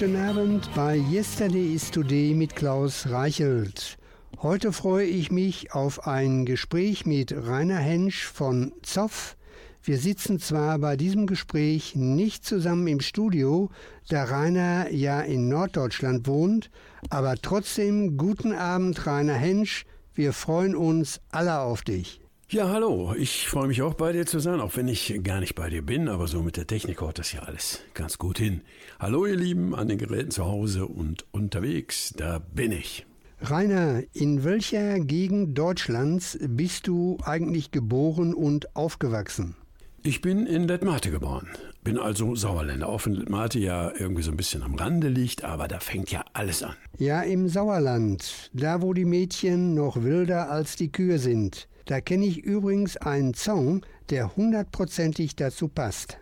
Guten Abend bei Yesterday is Today mit Klaus Reichelt. Heute freue ich mich auf ein Gespräch mit Rainer Hensch von Zoff. Wir sitzen zwar bei diesem Gespräch nicht zusammen im Studio, da Rainer ja in Norddeutschland wohnt, aber trotzdem guten Abend Rainer Hensch. Wir freuen uns alle auf dich. Ja, hallo. Ich freue mich auch bei dir zu sein, auch wenn ich gar nicht bei dir bin, aber so mit der Technik haut das ja alles ganz gut hin. Hallo ihr Lieben an den Geräten zu Hause und unterwegs, da bin ich. Rainer, in welcher Gegend Deutschlands bist du eigentlich geboren und aufgewachsen? Ich bin in Letmate geboren, bin also Sauerländer, auch wenn Letmate ja irgendwie so ein bisschen am Rande liegt, aber da fängt ja alles an. Ja, im Sauerland, da wo die Mädchen noch wilder als die Kühe sind. Da kenne ich übrigens einen Song, der hundertprozentig dazu passt.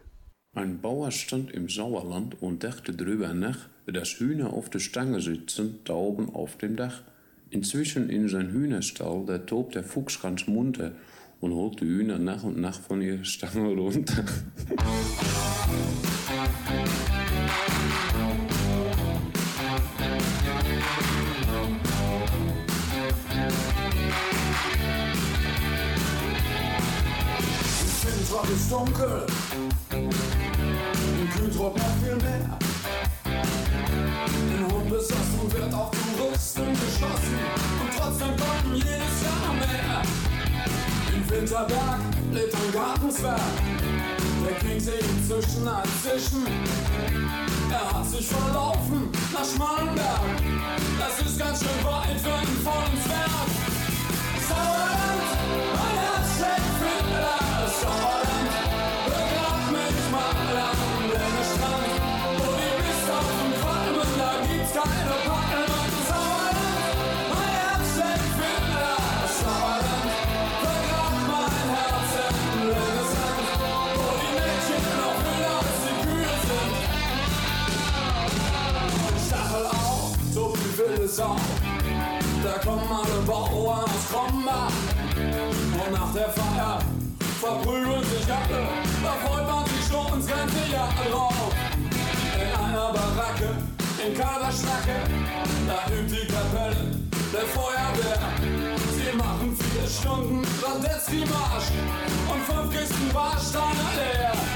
Ein Bauer stand im Sauerland und dachte drüber nach, dass Hühner auf der Stange sitzen, da oben auf dem Dach. Inzwischen in sein Hühnerstall, da tobt der Fuchs ganz munter und holt die Hühner nach und nach von ihrer Stange runter. Im Windrock ist dunkel, im Kühltrock noch viel mehr. In Hundesassen wird auf Touristen geschossen und trotzdem kommen jedes Jahr mehr. In Winterberg lebt ein Gartenswerk, der kriegt sich inzwischen ein Zischen. Er hat sich verlaufen nach Schmalenberg, das ist ganz schön weit für ihn von uns Werk. Sauerland, in Kaderschnacke Da übt die Kapelle der Feuerwehr. Sie machen vier Stunden Radetzky-Marsch Und fünf Kisten Warsteiner leer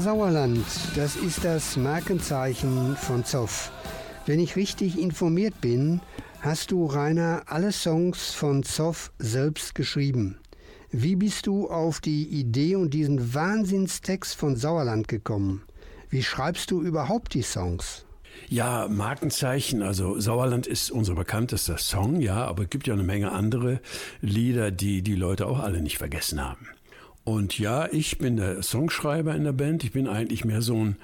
Sauerland, das ist das Markenzeichen von Zoff. Wenn ich richtig informiert bin, hast du, Rainer, alle Songs von Zoff selbst geschrieben. Wie bist du auf die Idee und diesen Wahnsinnstext von Sauerland gekommen? Wie schreibst du überhaupt die Songs? Ja, Markenzeichen, also Sauerland ist unser bekanntester Song, ja, aber es gibt ja eine Menge andere Lieder, die die Leute auch alle nicht vergessen haben. Und ja, ich bin der Songschreiber in der Band. Ich bin eigentlich mehr so ein,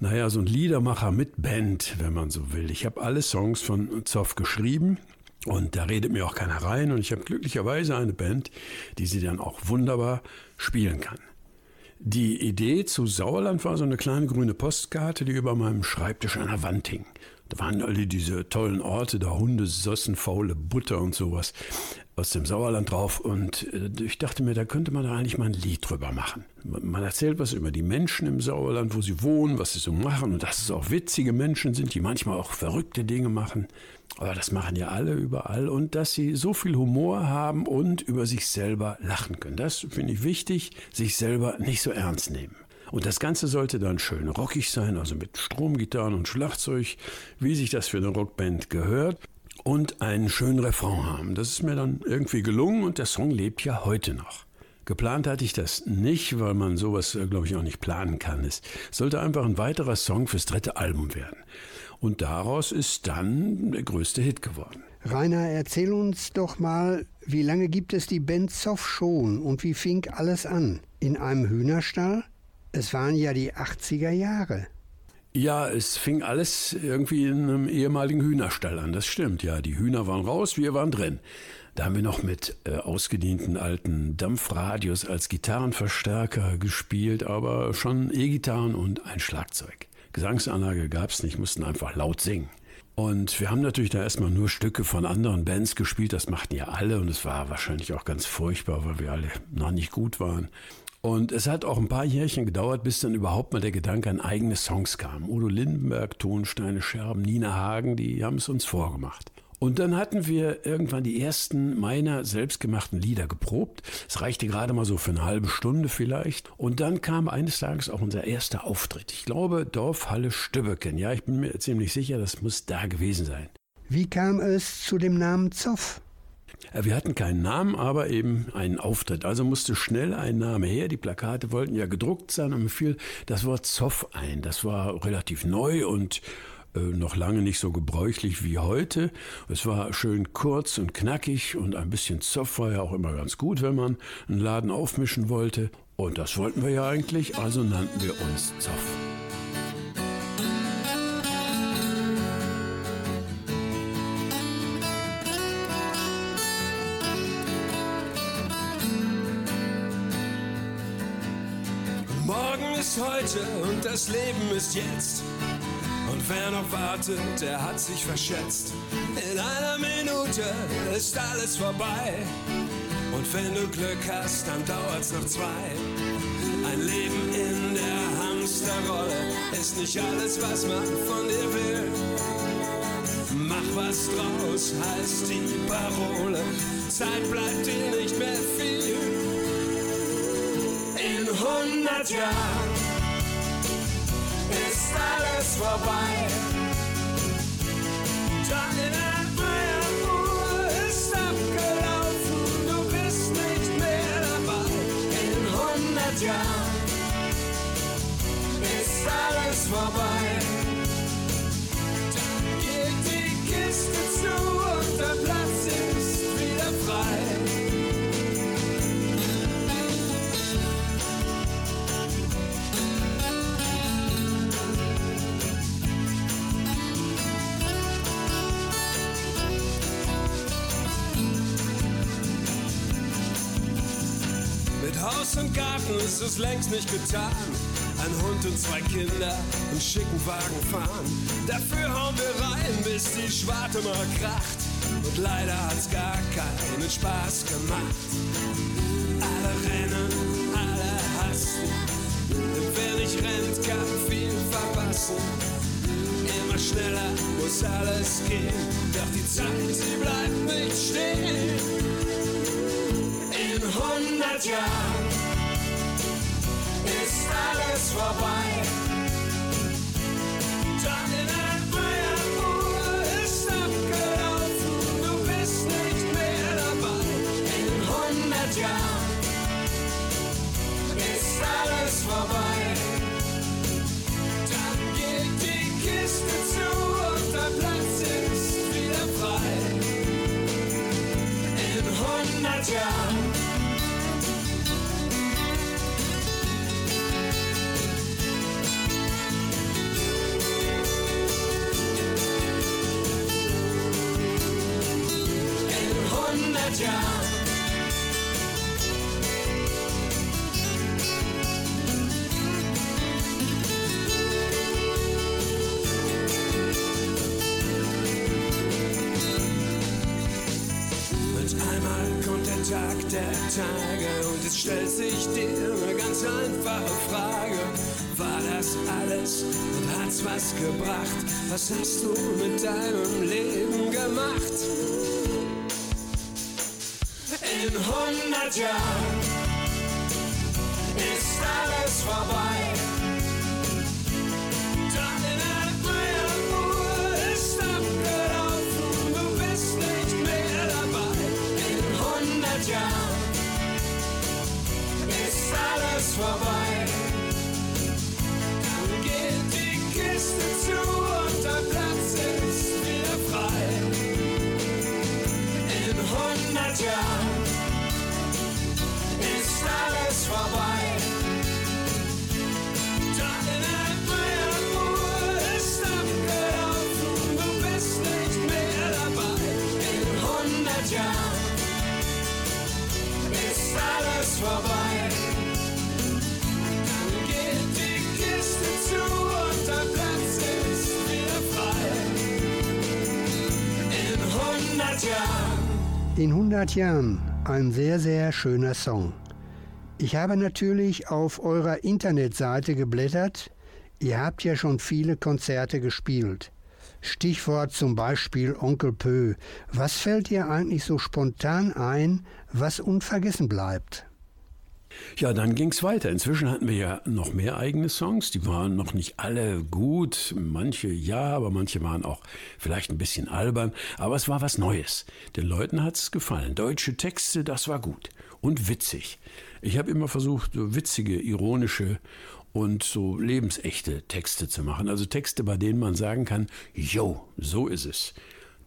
naja, so ein Liedermacher mit Band, wenn man so will. Ich habe alle Songs von Zoff geschrieben. Und da redet mir auch keiner rein. Und ich habe glücklicherweise eine Band, die sie dann auch wunderbar spielen kann. Die Idee zu Sauerland war so eine kleine grüne Postkarte, die über meinem Schreibtisch an der Wand hing. Da waren alle diese tollen Orte, da Hunde, Sossen, faule Butter und sowas aus dem Sauerland drauf. Und äh, ich dachte mir, da könnte man eigentlich mal ein Lied drüber machen. Man erzählt was über die Menschen im Sauerland, wo sie wohnen, was sie so machen und dass es auch witzige Menschen sind, die manchmal auch verrückte Dinge machen. Aber das machen ja alle überall und dass sie so viel Humor haben und über sich selber lachen können. Das finde ich wichtig, sich selber nicht so ernst nehmen. Und das Ganze sollte dann schön rockig sein, also mit Stromgitarren und Schlagzeug, wie sich das für eine Rockband gehört. Und einen schönen Refrain haben. Das ist mir dann irgendwie gelungen und der Song lebt ja heute noch. Geplant hatte ich das nicht, weil man sowas, äh, glaube ich, auch nicht planen kann. Es sollte einfach ein weiterer Song fürs dritte Album werden. Und daraus ist dann der größte Hit geworden. Rainer, erzähl uns doch mal, wie lange gibt es die Band Zoff schon und wie fing alles an? In einem Hühnerstall? Es waren ja die 80er Jahre. Ja, es fing alles irgendwie in einem ehemaligen Hühnerstall an. Das stimmt, ja. Die Hühner waren raus, wir waren drin. Da haben wir noch mit äh, ausgedienten alten Dampfradios als Gitarrenverstärker gespielt, aber schon E-Gitarren und ein Schlagzeug. Gesangsanlage gab's nicht, mussten einfach laut singen. Und wir haben natürlich da erstmal nur Stücke von anderen Bands gespielt, das machten ja alle und es war wahrscheinlich auch ganz furchtbar, weil wir alle noch nicht gut waren. Und es hat auch ein paar Jährchen gedauert, bis dann überhaupt mal der Gedanke an eigene Songs kam. Udo Lindenberg, Tonsteine Scherben, Nina Hagen, die haben es uns vorgemacht. Und dann hatten wir irgendwann die ersten meiner selbstgemachten Lieder geprobt. Es reichte gerade mal so für eine halbe Stunde vielleicht. Und dann kam eines Tages auch unser erster Auftritt. Ich glaube, Dorfhalle Stübbeken. Ja, ich bin mir ziemlich sicher, das muss da gewesen sein. Wie kam es zu dem Namen Zoff? Äh, Wir hatten keinen Namen, aber eben einen Auftritt. Also musste schnell ein Name her. Die Plakate wollten ja gedruckt sein und mir fiel das Wort Zoff ein. Das war relativ neu und äh, noch lange nicht so gebräuchlich wie heute. Es war schön kurz und knackig und ein bisschen Zoff war ja auch immer ganz gut, wenn man einen Laden aufmischen wollte. Und das wollten wir ja eigentlich, also nannten wir uns Zoff. Ist heute und das Leben ist jetzt. Und wer noch wartet, der hat sich verschätzt. In einer Minute ist alles vorbei. Und wenn du Glück hast, dann dauert's noch zwei. Ein Leben in der Hamsterrolle ist nicht alles, was man von dir will. Mach was draus, heißt die Parole. Zeit bleibt dir nicht mehr viel. In 100 Jahren ist alles vorbei. Deine Feieruhr ist abgelaufen, du bist nicht mehr dabei. In 100 Jahren ist alles vorbei. Haus und Garten ist es längst nicht getan. Ein Hund und zwei Kinder im schicken Wagen fahren. Dafür hauen wir rein, bis die Schwarte mal kracht. Und leider hat's gar keinen Spaß gemacht. Alle rennen, alle hassen. Und wer nicht rennt, kann viel verpassen. Immer schneller muss alles gehen. Doch die Zeit, sie bleibt nicht stehen. In 100 Jahren ist alles In 100 Jahren. Und einmal kommt der Tag der Tage und es stellt sich dir eine ganz einfache Frage. War das alles und hat's was gebracht? Was hast du mit deinem Leben gemacht? In 100 Jahren ist alles vorbei. Feieruhr ist nicht mehr dabei. In 100 Jahren ist alles vorbei. In 100 Jahren ein sehr, sehr schöner Song. Ich habe natürlich auf eurer Internetseite geblättert. Ihr habt ja schon viele Konzerte gespielt. Stichwort zum Beispiel Onkel Pö. Was fällt dir eigentlich so spontan ein, was unvergessen bleibt? Ja, dann ging's weiter. Inzwischen hatten wir ja noch mehr eigene Songs. Die waren noch nicht alle gut. Manche ja, aber manche waren auch vielleicht ein bisschen albern. Aber es war was Neues. Den Leuten hat's gefallen. Deutsche Texte, das war gut. Und witzig. Ich habe immer versucht, witzige, ironische und so lebensechte Texte zu machen. Also Texte, bei denen man sagen kann, yo, so ist es.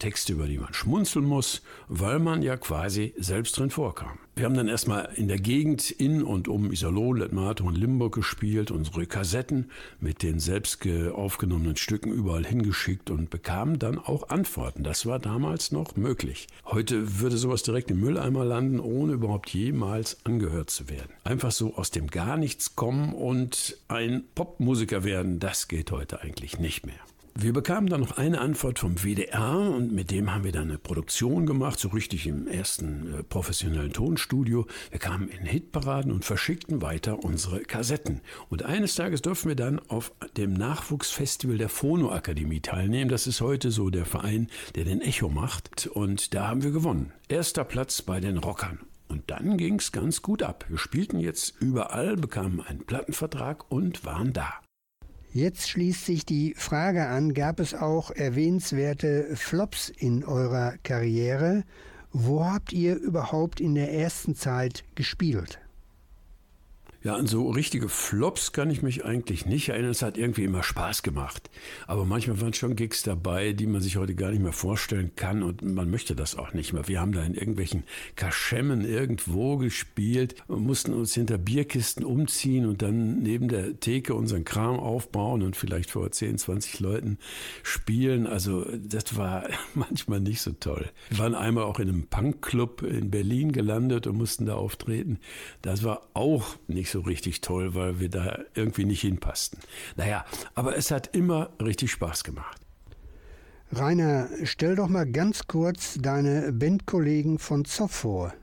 Texte, über die man schmunzeln muss, weil man ja quasi selbst drin vorkam. Wir haben dann erstmal in der Gegend in und um Iserlohn, Lettmate und Limburg gespielt, unsere Kassetten mit den selbst aufgenommenen Stücken überall hingeschickt und bekamen dann auch Antworten. Das war damals noch möglich. Heute würde sowas direkt im Mülleimer landen, ohne überhaupt jemals angehört zu werden. Einfach so aus dem Gar nichts kommen und ein Popmusiker werden, das geht heute eigentlich nicht mehr. Wir bekamen dann noch eine Antwort vom WDR und mit dem haben wir dann eine Produktion gemacht, so richtig im ersten äh, professionellen Tonstudio. Wir kamen in Hitparaden und verschickten weiter unsere Kassetten. Und eines Tages durften wir dann auf dem Nachwuchsfestival der Phono-Akademie teilnehmen. Das ist heute so der Verein, der den Echo macht. Und da haben wir gewonnen. Erster Platz bei den Rockern. Und dann ging's ganz gut ab. Wir spielten jetzt überall, bekamen einen Plattenvertrag und waren da. Jetzt schließt sich die Frage an, gab es auch erwähnenswerte Flops in eurer Karriere? Wo habt ihr überhaupt in der ersten Zeit gespielt? Ja, an so richtige Flops kann ich mich eigentlich nicht erinnern. Es hat irgendwie immer Spaß gemacht. Aber manchmal waren schon Gigs dabei, die man sich heute gar nicht mehr vorstellen kann und man möchte das auch nicht mehr. Wir haben da in irgendwelchen Kaschemmen irgendwo gespielt, mussten uns hinter Bierkisten umziehen und dann neben der Theke unseren Kram aufbauen und vielleicht vor 10, 20 Leuten spielen. Also das war manchmal nicht so toll. Wir waren einmal auch in einem Punkclub in Berlin gelandet und mussten da auftreten. Das war auch nicht so richtig toll, weil wir da irgendwie nicht hinpassten. Naja, aber es hat immer richtig Spaß gemacht. Rainer, stell doch mal ganz kurz deine Bandkollegen von Zoff vor.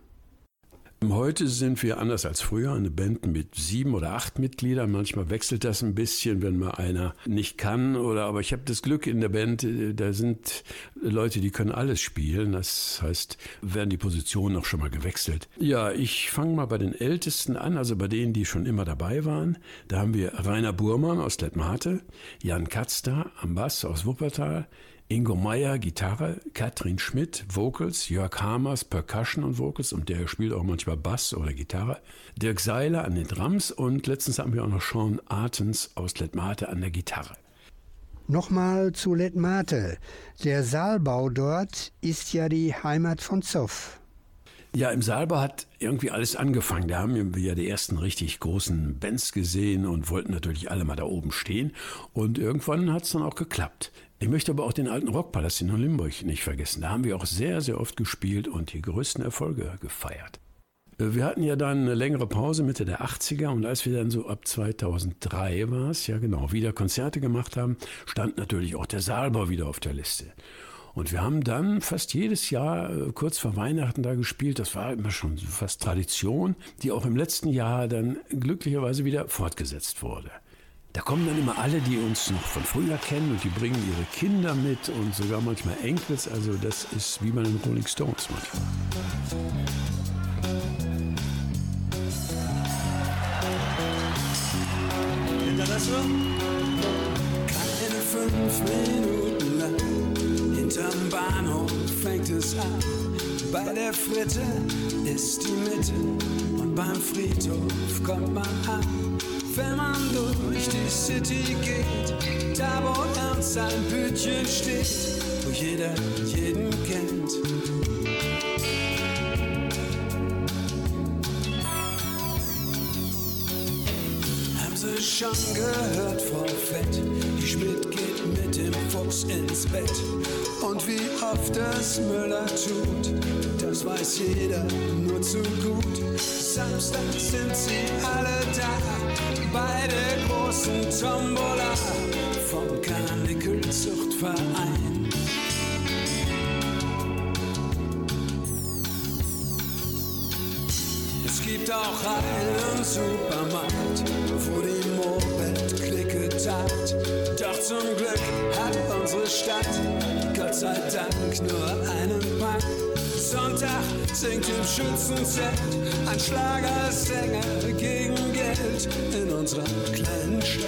Heute sind wir anders als früher eine Band mit sieben oder acht Mitgliedern. Manchmal wechselt das ein bisschen, wenn mal einer nicht kann. Oder aber ich habe das Glück in der Band, äh, da sind Leute, die können alles spielen. Das heißt, werden die Positionen auch schon mal gewechselt. Ja, ich fange mal bei den Ältesten an, also bei denen, die schon immer dabei waren. Da haben wir Rainer Burmann aus Lettmate, Jan Katzda am Bass aus Wuppertal, Ingo Meyer Gitarre, Katrin Schmidt Vocals, Jörg Hamers Percussion und Vocals und der spielt auch manchmal Bass oder Gitarre, Dirk Seiler an den Drums und letztens haben wir auch noch Sean Artens aus Letmate an der Gitarre. Nochmal zu Letmate. Der Saalbau dort ist ja die Heimat von Zoff. Ja, im Saalbau hat irgendwie alles angefangen. Da haben wir ja die ersten richtig großen Bands gesehen und wollten natürlich alle mal da oben stehen. Und irgendwann hat es dann auch geklappt. Ich möchte aber auch den alten Rockpalast in Limburg nicht vergessen. Da haben wir auch sehr, sehr oft gespielt und die größten Erfolge gefeiert. Äh, Wir hatten ja dann eine längere Pause Mitte der 80er und als wir dann so ab 2003 war es, ja genau, wieder Konzerte gemacht haben, stand natürlich auch der Saalbau wieder auf der Liste. Und wir haben dann fast jedes Jahr äh, kurz vor Weihnachten da gespielt. Das war immer schon fast Tradition, die auch im letzten Jahr dann glücklicherweise wieder fortgesetzt wurde. Da kommen dann immer alle, die uns noch von früher kennen und die bringen ihre Kinder mit und sogar manchmal Enkels. Also das ist wie bei den Rolling Stones manchmal. Keine fünf hinterm Bahnhof fängt es an. Bei der Fritte ist die Mitte und beim Friedhof kommt man an. Wenn man durch die City geht, da wo ernst sein Bütchen steht, wo jeder jeden kennt. Haben Sie schon gehört, Frau Fett? Die Schmidt geht Fuchs ins Bett. Und wie oft es Müller tut, das weiß jeder nur zu gut. Samstag sind sie alle da, bei der großen Tombola vom Karnickelzuchtverein. Es gibt auch einen Supermarkt, wo die Tagt. Doch zum Glück hat unsere Stadt, Gott sei Dank, nur einen Park. Sonntag singt im Schützenzelt ein Schlagersänger gegen Geld in unserer kleinen Stadt.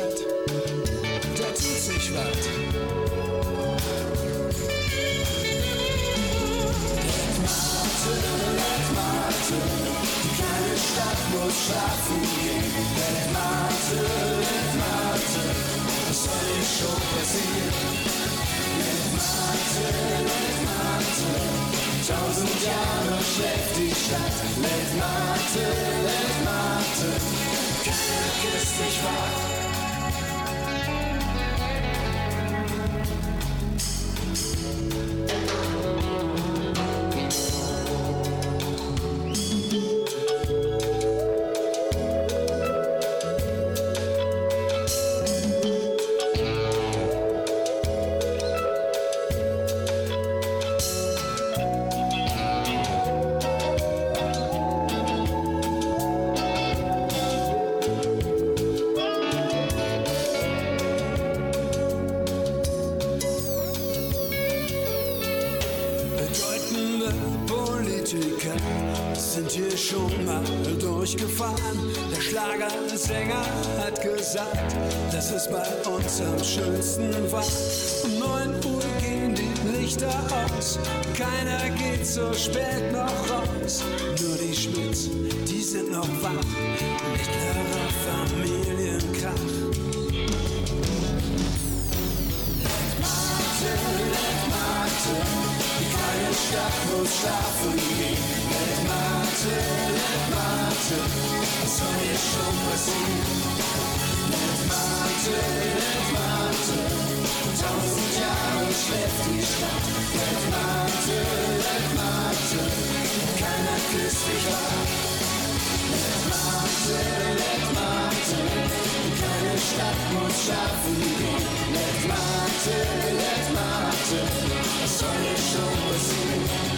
Schlagersänger hat gesagt, dass es bei uns am schönsten war. Um 9 Uhr gehen die Lichter aus, keiner geht so spät noch raus. Nur die Schmitz, die sind noch wach, mittlerer Familienkrach. Mate, let Mate, die kleine Stadt muss schlafen gehen. Mate, was soll hier schon passieren? Let Mate, tausend Jahre schläft die Stadt. Let Mate, keiner küsst dich let Mate, die kleine Stadt muss schlafen gehen. Mate, let Mate, was soll hier schon passieren?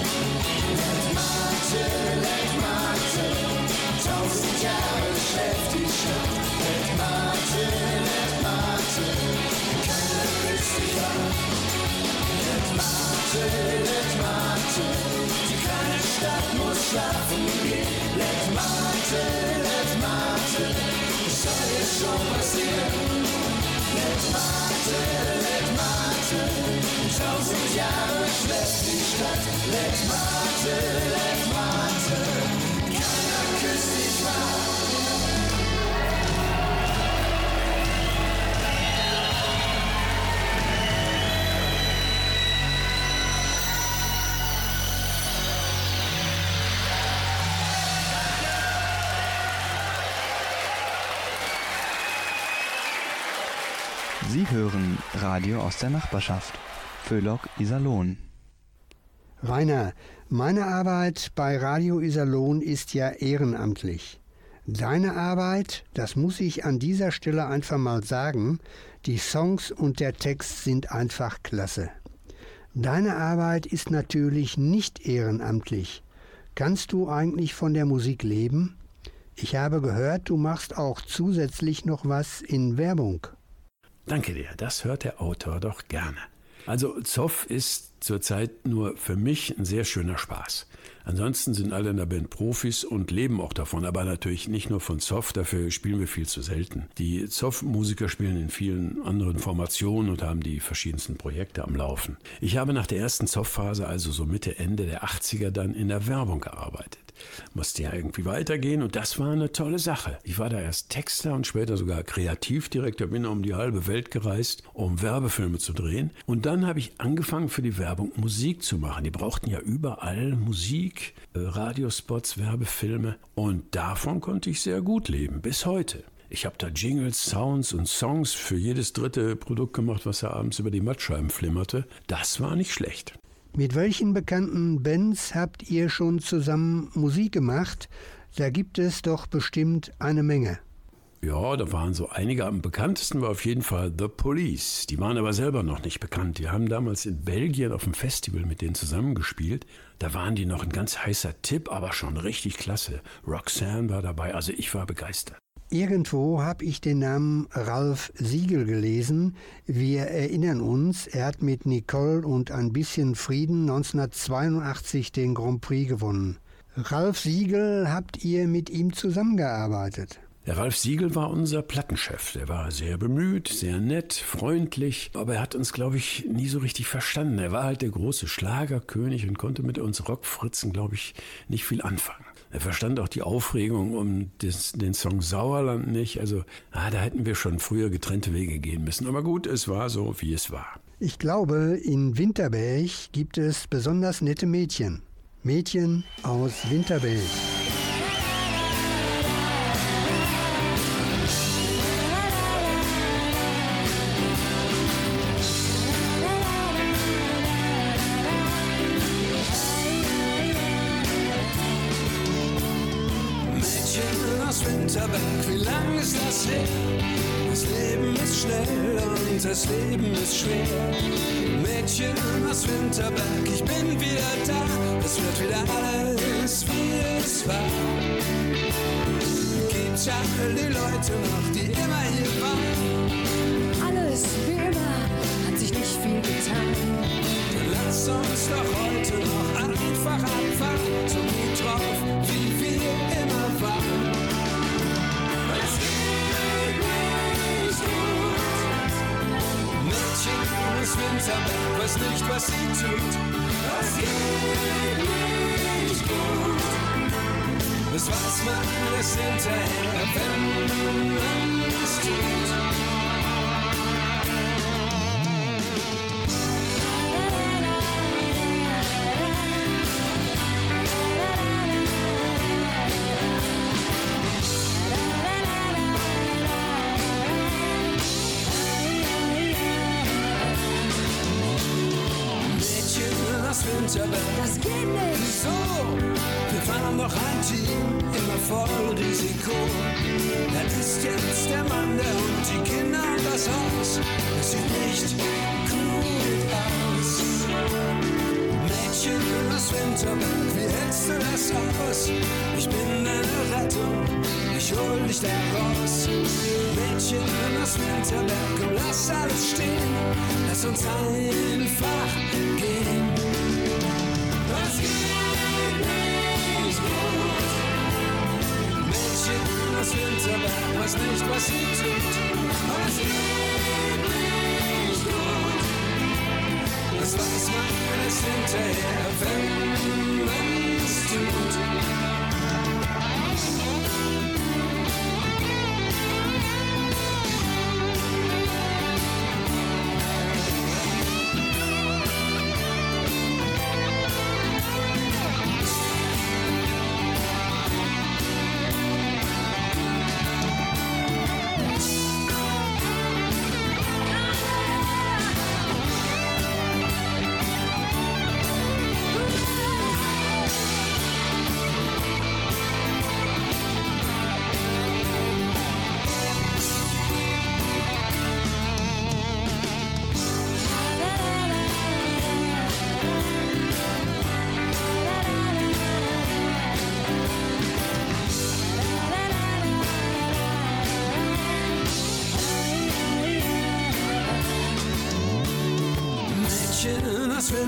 Tausend Jahre schläft die Stadt. Ed Martin, Ed Martin, keiner willst dich an. Ed Martin, Ed Martin, die kleine Stadt muss schlafen gehen. Ed Martin, Ed Martin, soll dir schon passieren. Ed Martin, Ed Martin, tausend Jahre schläft die Stadt. Ed Martin, Ed Martin. Sie hören Radio aus der Nachbarschaft. Föhlock Iserlohn. Rainer, meine Arbeit bei Radio Iserlohn ist ja ehrenamtlich. Deine Arbeit, das muss ich an dieser Stelle einfach mal sagen, die Songs und der Text sind einfach klasse. Deine Arbeit ist natürlich nicht ehrenamtlich. Kannst du eigentlich von der Musik leben? Ich habe gehört, du machst auch zusätzlich noch was in Werbung. Danke dir, das hört der Autor doch gerne. Also Zoff ist zurzeit nur für mich ein sehr schöner Spaß. Ansonsten sind alle in der Band Profis und leben auch davon, aber natürlich nicht nur von Zoff, dafür spielen wir viel zu selten. Die Zoff-Musiker spielen in vielen anderen Formationen und haben die verschiedensten Projekte am Laufen. Ich habe nach der ersten Zoff-Phase, also so Mitte, Ende der 80er, dann in der Werbung gearbeitet. Musste ja irgendwie weitergehen und das war eine tolle Sache. Ich war da erst Texter und später sogar Kreativdirektor, bin um die halbe Welt gereist, um Werbefilme zu drehen. Und dann habe ich angefangen für die Werbung Musik zu machen. Die brauchten ja überall Musik, äh, Radiospots, Werbefilme und davon konnte ich sehr gut leben, bis heute. Ich habe da Jingles, Sounds und Songs für jedes dritte Produkt gemacht, was da abends über die Mattscheiben flimmerte. Das war nicht schlecht. Mit welchen bekannten Bands habt ihr schon zusammen Musik gemacht? Da gibt es doch bestimmt eine Menge. Ja, da waren so einige. Am bekanntesten war auf jeden Fall The Police. Die waren aber selber noch nicht bekannt. Die haben damals in Belgien auf dem Festival mit denen zusammengespielt. Da waren die noch ein ganz heißer Tipp, aber schon richtig klasse. Roxanne war dabei, also ich war begeistert. Irgendwo habe ich den Namen Ralf Siegel gelesen. Wir erinnern uns, er hat mit Nicole und ein bisschen Frieden 1982 den Grand Prix gewonnen. Ralf Siegel, habt ihr mit ihm zusammengearbeitet? Der Ralf Siegel war unser Plattenchef. Der war sehr bemüht, sehr nett, freundlich, aber er hat uns, glaube ich, nie so richtig verstanden. Er war halt der große Schlagerkönig und konnte mit uns Rockfritzen, glaube ich, nicht viel anfangen. Er verstand auch die Aufregung um des, den Song Sauerland nicht. Also, ah, da hätten wir schon früher getrennte Wege gehen müssen. Aber gut, es war so, wie es war. Ich glaube, in Winterberg gibt es besonders nette Mädchen. Mädchen aus Winterberg. Ist das Leben ist schnell und das Leben ist schwer. Mädchen aus Winterberg, ich bin wieder da. Es wird wieder alles, wie es war. Gibt's ja die Leute noch, die immer hier waren. Weiß nicht, was sie tut. Es geht nicht gut. Das weiß man erst hinterher, wenn man Winterberg. Das geht nicht. Wieso? Wir waren doch ein Team, immer voll Risiko. Er ist jetzt der Mann, der und die Kinder und das Haus. Das sieht nicht gut aus. Mädchen aus Winterberg, wie hältst du das aus? Ich bin deine Rettung, ich hol dich da raus. Mädchen aus Winterberg, komm, lass alles stehen. Lass uns einfach Winterberg weiß nicht, was sie tut. Und es geht nicht gut. Das weiß man alles hinterher, wenn man es tut.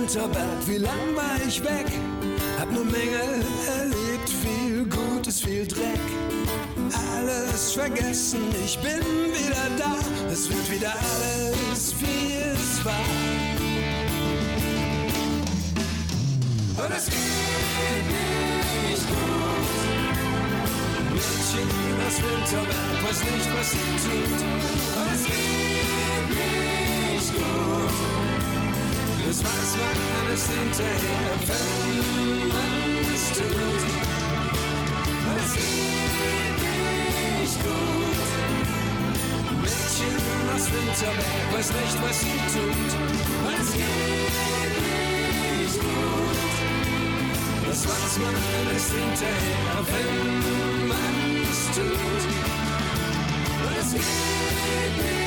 Winterberg, wie lang war ich weg? Hab ne Menge erlebt, viel Gutes, viel Dreck. Alles vergessen, ich bin wieder da. Es wird wieder alles, wie es war. Und es geht nicht gut. Mädchen aus Winterberg weiß nicht, was sie tut. Und es geht alles hinterher, wenn es tut. Es geht nicht gut. Mädchen aus Winterberg weiß nicht, was sie tut. Es geht nicht gut. Das weiß man alles hinterher, wenn es tut. Es geht nicht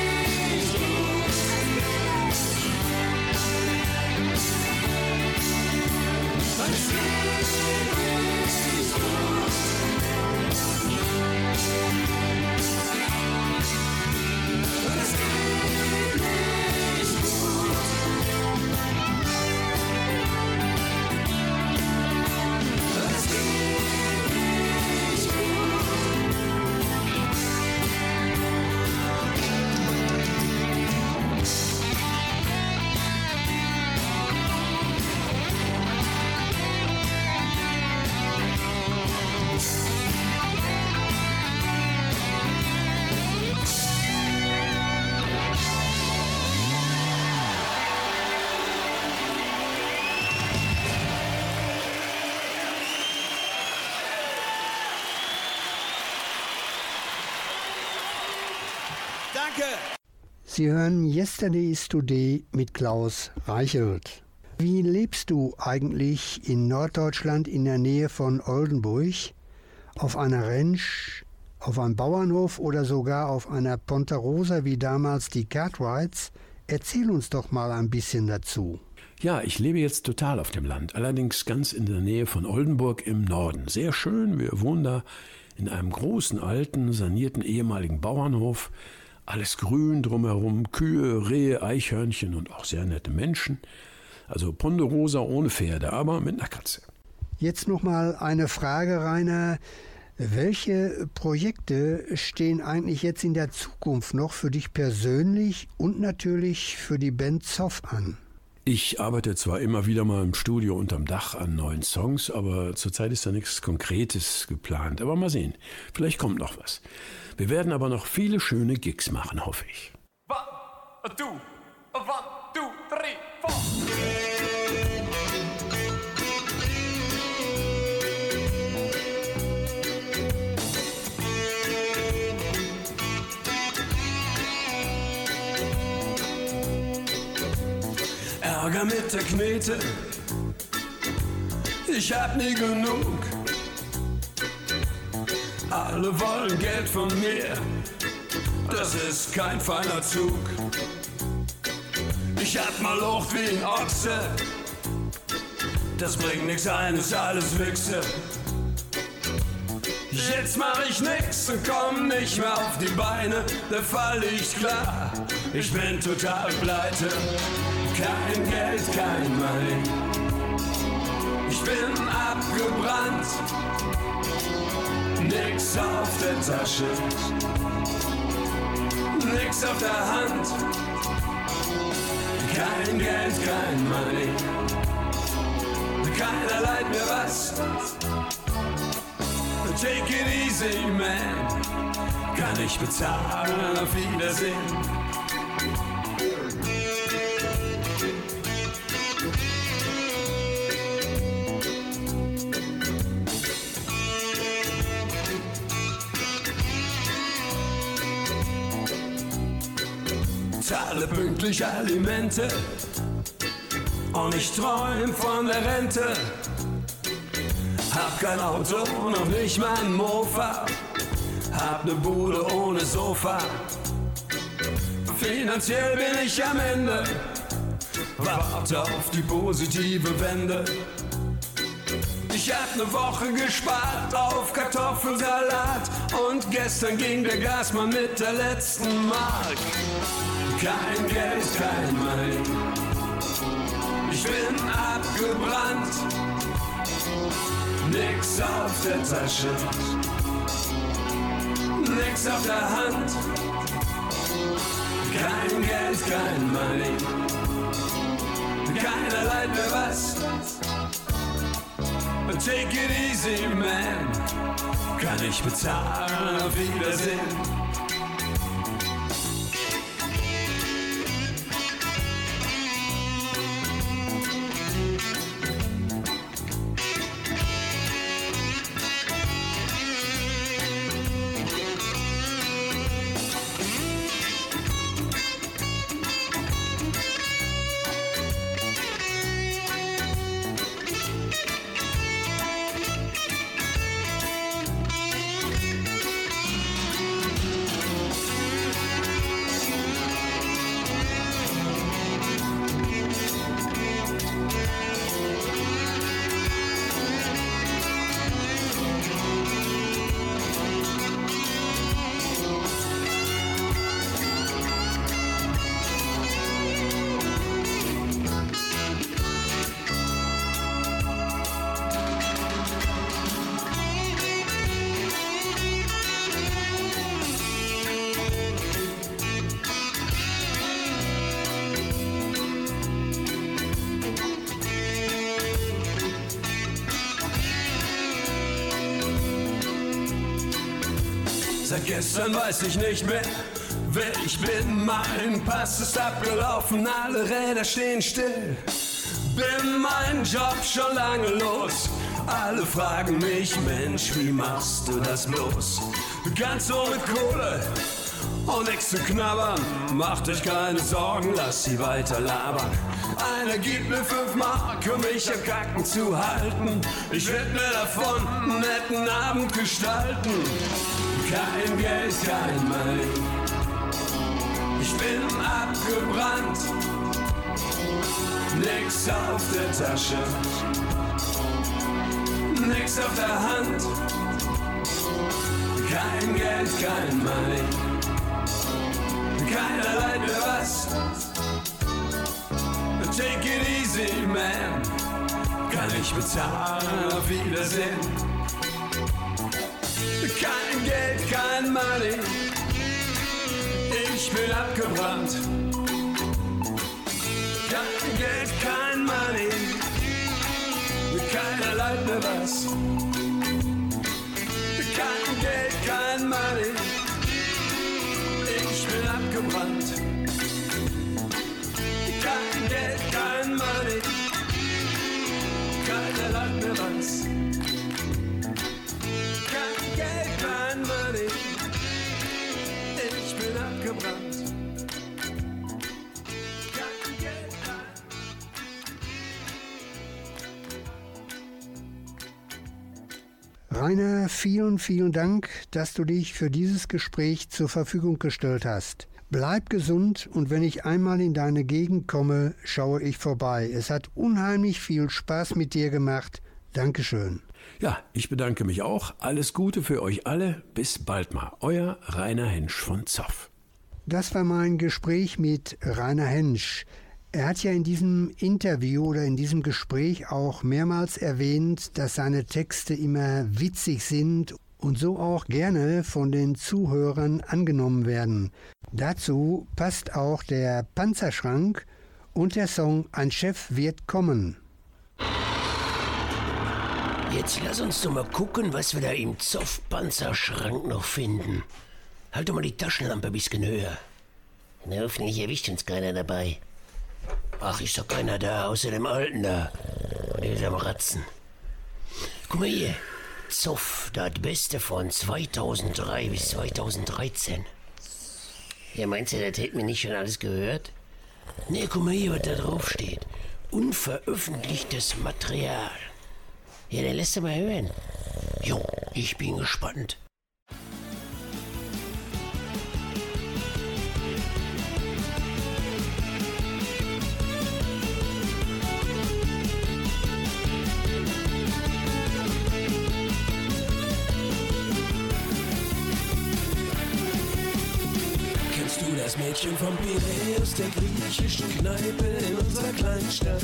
Sie hören Yesterday is Today mit Klaus Reichelt. Wie lebst du eigentlich in Norddeutschland in der Nähe von Oldenburg? Auf einer Ranch, auf einem Bauernhof oder sogar auf einer Pontarosa wie damals die Cartwrights? Erzähl uns doch mal ein bisschen dazu. Ja, ich lebe jetzt total auf dem Land, allerdings ganz in der Nähe von Oldenburg im Norden. Sehr schön, wir wohnen da in einem großen, alten, sanierten ehemaligen Bauernhof. Alles grün drumherum, Kühe, Rehe, Eichhörnchen und auch sehr nette Menschen. Also Ponderosa ohne Pferde, aber mit einer Katze. Jetzt noch mal eine Frage, Rainer. Welche Projekte stehen eigentlich jetzt in der Zukunft noch für dich persönlich und natürlich für die Band Zoff an? Ich arbeite zwar immer wieder mal im Studio unterm Dach an neuen Songs, aber zurzeit ist da nichts Konkretes geplant. Aber mal sehen, vielleicht kommt noch was. Wir werden aber noch viele schöne Gigs machen, hoffe ich. One, two, one, two, three, four. Ärger mit der Knete, ich hab nie genug. Alle wollen Geld von mir, das ist kein feiner Zug. Ich hab mal Lucht wie ein Ochse, das bringt nix ein, ist alles Wichse. Jetzt mach ich nix und komm nicht mehr auf die Beine, da fall ich klar. Ich bin total pleite, kein Geld, kein Money. Ich bin abgebrannt, Nix auf der Tasche, nix auf der Hand. Kein Geld, kein Money, keiner leiht mir was. Take it easy, man, kann ich bezahlen, auf Wiedersehen. Zahle pünktlich Alimente und ich träum von der Rente. Hab kein Auto, noch nicht mein Mofa, hab ne Bude ohne Sofa. Finanziell bin ich am Ende, warte auf die positive Wende. Ich hab ne Woche gespart auf Kartoffelsalat und gestern ging der Gasmann mit der letzten Mark. Kein Geld, kein Money. Ich bin abgebrannt. Nix auf der Tasche. Nix auf der Hand. Kein Geld, kein Money. Keiner leiht mir was. Take it easy, man. Kann ich bezahlen, auf Wiedersehen. Seit gestern weiß ich nicht mehr, wer ich bin. Mein Pass ist abgelaufen, alle Räder stehen still. Bin mein Job schon lange los. Alle fragen mich, Mensch, wie machst du das bloß? Ganz ohne Kohle und nix zu knabbern. Macht euch keine Sorgen, lass sie weiter labern. Einer gibt mir fünf Mark, um mich am Kacken zu halten. Ich werd mir davon einen netten Abend gestalten. Kein Geld, kein Money. Ich bin abgebrannt. Nix auf der Tasche. Nix auf der Hand. Kein Geld, kein Money. Keiner leiht mir was. Take it easy, man. Kann ich bezahlen, auf Wiedersehen. Kein Geld, kein Money. Ich bin abgebrannt. Kein Geld, kein Money. Keiner leiht mir was. Kein Geld, kein Money. Ich bin abgebrannt. Kein Geld, kein Money. Keiner leiht mir was. Rainer, vielen, vielen Dank, dass du dich für dieses Gespräch zur Verfügung gestellt hast. Bleib gesund und wenn ich einmal in deine Gegend komme, schaue ich vorbei. Es hat unheimlich viel Spaß mit dir gemacht. Dankeschön. Ja, ich bedanke mich auch. Alles Gute für euch alle. Bis bald mal. Euer Rainer Hensch von Zoff. Das war mein Gespräch mit Rainer Hensch. Er hat ja in diesem Interview oder in diesem Gespräch auch mehrmals erwähnt, dass seine Texte immer witzig sind und so auch gerne von den Zuhörern angenommen werden. Dazu passt auch der Panzerschrank und der Song Ein Chef wird kommen. Jetzt lass uns doch mal gucken, was wir da im Zoff-Panzerschrank noch finden. Halt doch mal die Taschenlampe ein bisschen höher. Na, hoffentlich erwischt uns keiner dabei. Ach, ist doch keiner da, außer dem Alten da. Am Ratzen. Guck mal hier. Zoff, das Beste von 2003 bis 2013. Ja, meinst du, das hätten wir nicht schon alles gehört? Nee, guck mal hier, was da drauf steht. Unveröffentlichtes Material. Ja, dann lässt du mal hören. Jo, ich bin gespannt. Mädchen vom Piräus, der griechischen Kneipe in unserer kleinen Stadt?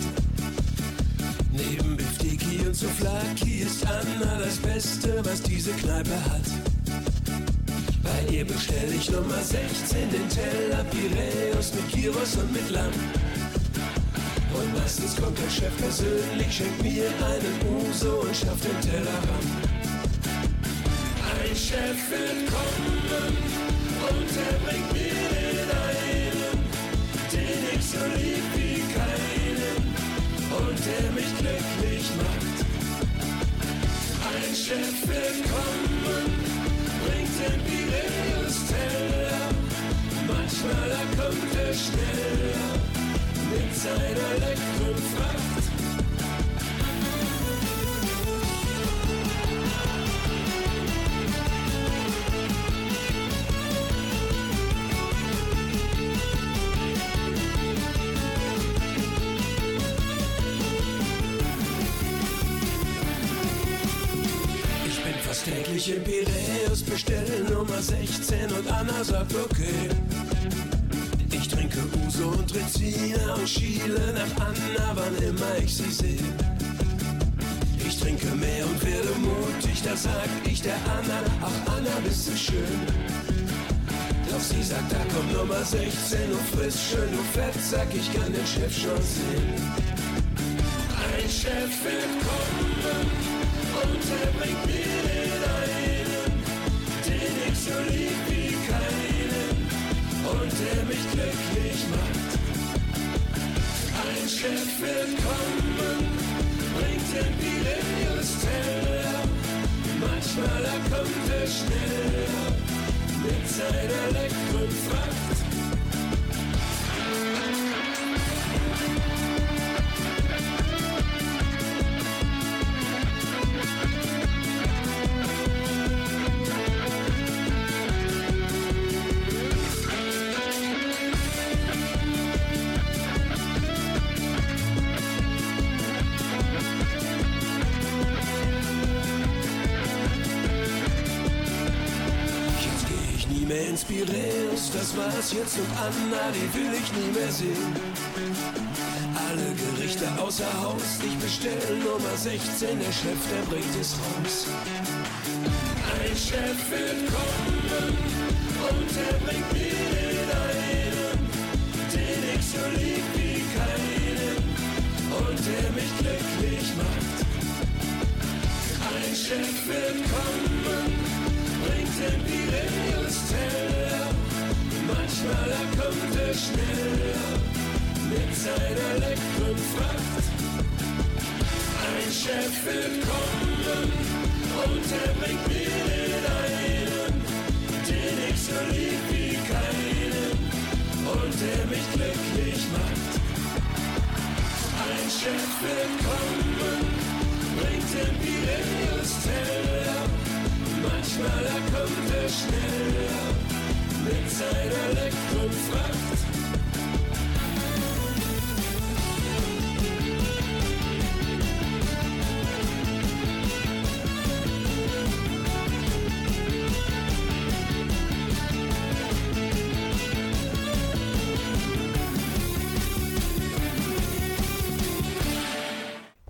Neben Biftiki und Souflaki ist Anna das Beste, was diese Kneipe hat. Bei ihr bestell ich Nummer 16 den Teller Piräus mit Gyros und mit Lamm. Und meistens kommt der Chef persönlich, schenkt mir einen Uso und schafft den Teller ran. Ein Chef wird kommen und er bringt mir und der mich glücklich macht. Ein Chef wird kommen, bringt den Piräus-Teller, manchmal da kommt er schneller mit seiner leckeren Fracht. Täglich in Piräus, bestelle Nummer 16 und Anna sagt okay. Ich trinke Uso und Rezina und schiele nach Anna, wann immer ich sie sehe. Ich trinke mehr und werde mutig, da sag ich der Anna, ach Anna, bist du schön. Doch sie sagt, da kommt Nummer 16 und friss schön, du fett, sag ich kann den Chef schon sehen. Ein Chef wird kommen lieb wie keinen und der mich glücklich macht. Ein Chef wird kommen, bringt den Piräus-Teller, manchmal da kommt er schneller mit seiner leckeren Fracht. Das war's jetzt und Anna, die will ich nie mehr sehen. Alle Gerichte außer Haus, ich bestell Nummer 16, der Chef, der bringt es raus. Ein Chef wird kommen und er bringt mir den einen, den ich so lieb wie keinen und der mich glücklich macht. Ein Chef wird kommen, bringt den Piräus-Teller. Manchmal da kommt er schneller mit seiner leckeren Fracht. Ein Chef wird kommen und er bringt mir den einen, den ich so lieb wie keinen und der mich glücklich macht. Ein Chef wird kommen, bringt den Piräus-Teller. Manchmal da kommt er schneller mit seiner Elektrofracht.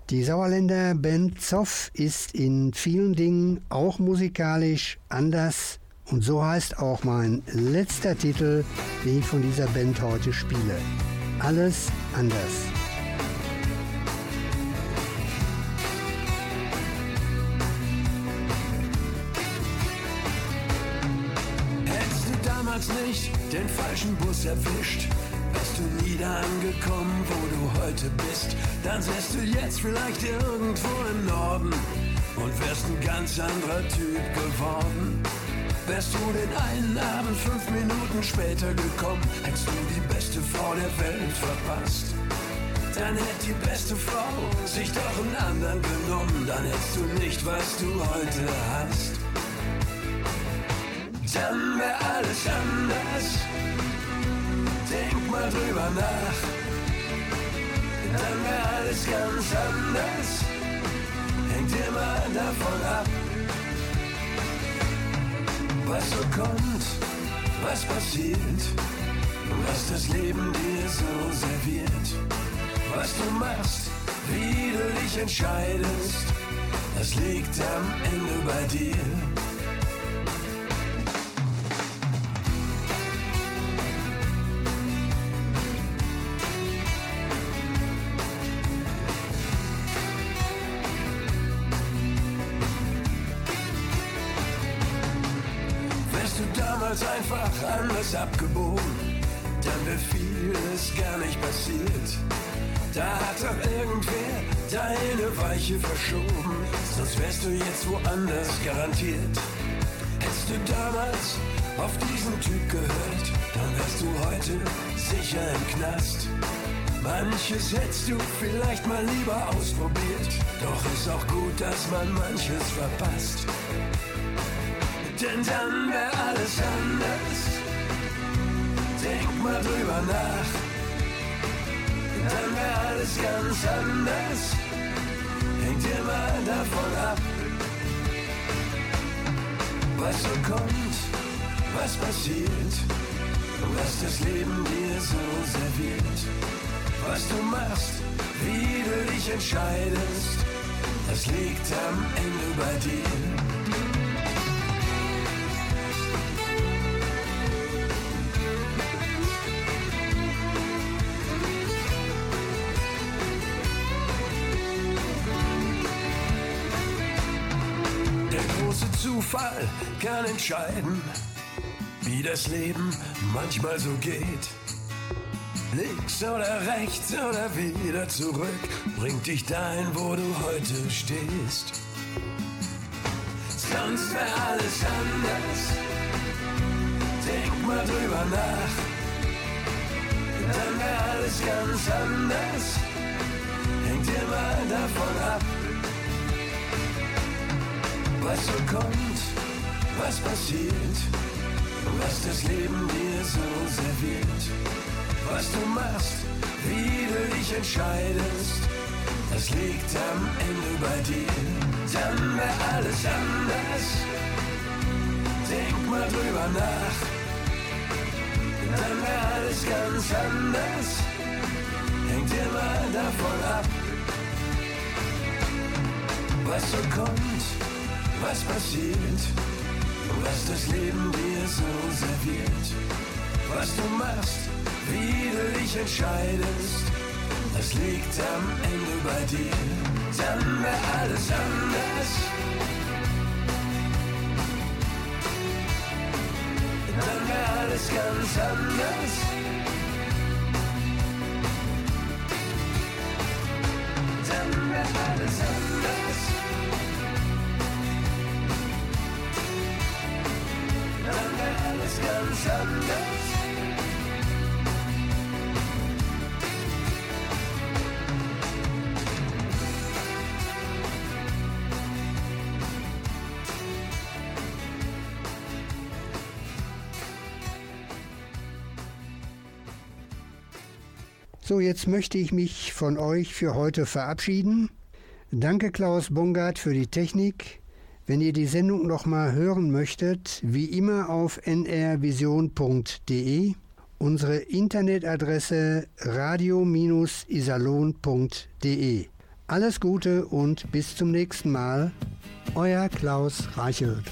Die Sauerländer Ben Zoff ist in vielen Dingen auch musikalisch anders und so heißt auch mein letzter Titel, den ich von dieser Band heute spiele. Alles anders. Hättest du damals nicht den falschen Bus erwischt, wärst du nie da angekommen, wo du heute bist. Dann wärst du jetzt vielleicht irgendwo im Norden und wärst ein ganz anderer Typ geworden. Wärst du den einen Abend fünf Minuten später gekommen, hättest du die beste Frau der Welt verpasst. Dann hätte die beste Frau sich doch einen anderen genommen, dann hättest du nicht, was du heute hast. Dann wär alles anders. Denk mal drüber nach. Dann wär alles ganz anders. Hängt immer davon ab. Was so kommt, was passiert, was das Leben dir so serviert. Was du machst, wie du dich entscheidest, das liegt am Ende bei dir. Passiert. Da hat doch irgendwer deine Weiche verschoben, sonst wärst du jetzt woanders garantiert. Hättest du damals auf diesen Typ gehört, dann wärst du heute sicher im Knast. Manches hättest du vielleicht mal lieber ausprobiert, doch ist auch gut, dass man manches verpasst. Denn dann wär alles anders. Denk mal drüber nach. Dann wär alles ganz anders. Hängt immer davon ab. Was so kommt, was passiert, was das Leben dir so serviert. Was du machst, wie du dich entscheidest, das liegt am Ende bei dir. Zufall kann entscheiden, wie das Leben manchmal so geht. Links oder rechts oder wieder zurück, bringt dich dahin, wo du heute stehst. Sonst wär alles anders. Denk mal drüber nach. Dann wär alles ganz anders. Hängt immer davon ab. Was so kommt, was passiert, was das Leben dir so serviert. Was du machst, wie du dich entscheidest, das liegt am Ende bei dir. Dann wär alles anders. Denk mal drüber nach. Dann wär alles ganz anders. Hängt immer davon ab. Was so kommt, was passiert, was das Leben dir so serviert. Was du machst, wie du dich entscheidest, das liegt am Ende bei dir. Dann wär alles anders. Dann wär alles ganz anders. Dann wär alles anders. So, jetzt möchte ich mich von euch für heute verabschieden. Danke Klaus Bongard für die Technik. Wenn ihr die Sendung nochmal hören möchtet, wie immer auf nrvision.de, unsere Internetadresse radio-isalon.de. Alles Gute und bis zum nächsten Mal. Euer Klaus Reichelt.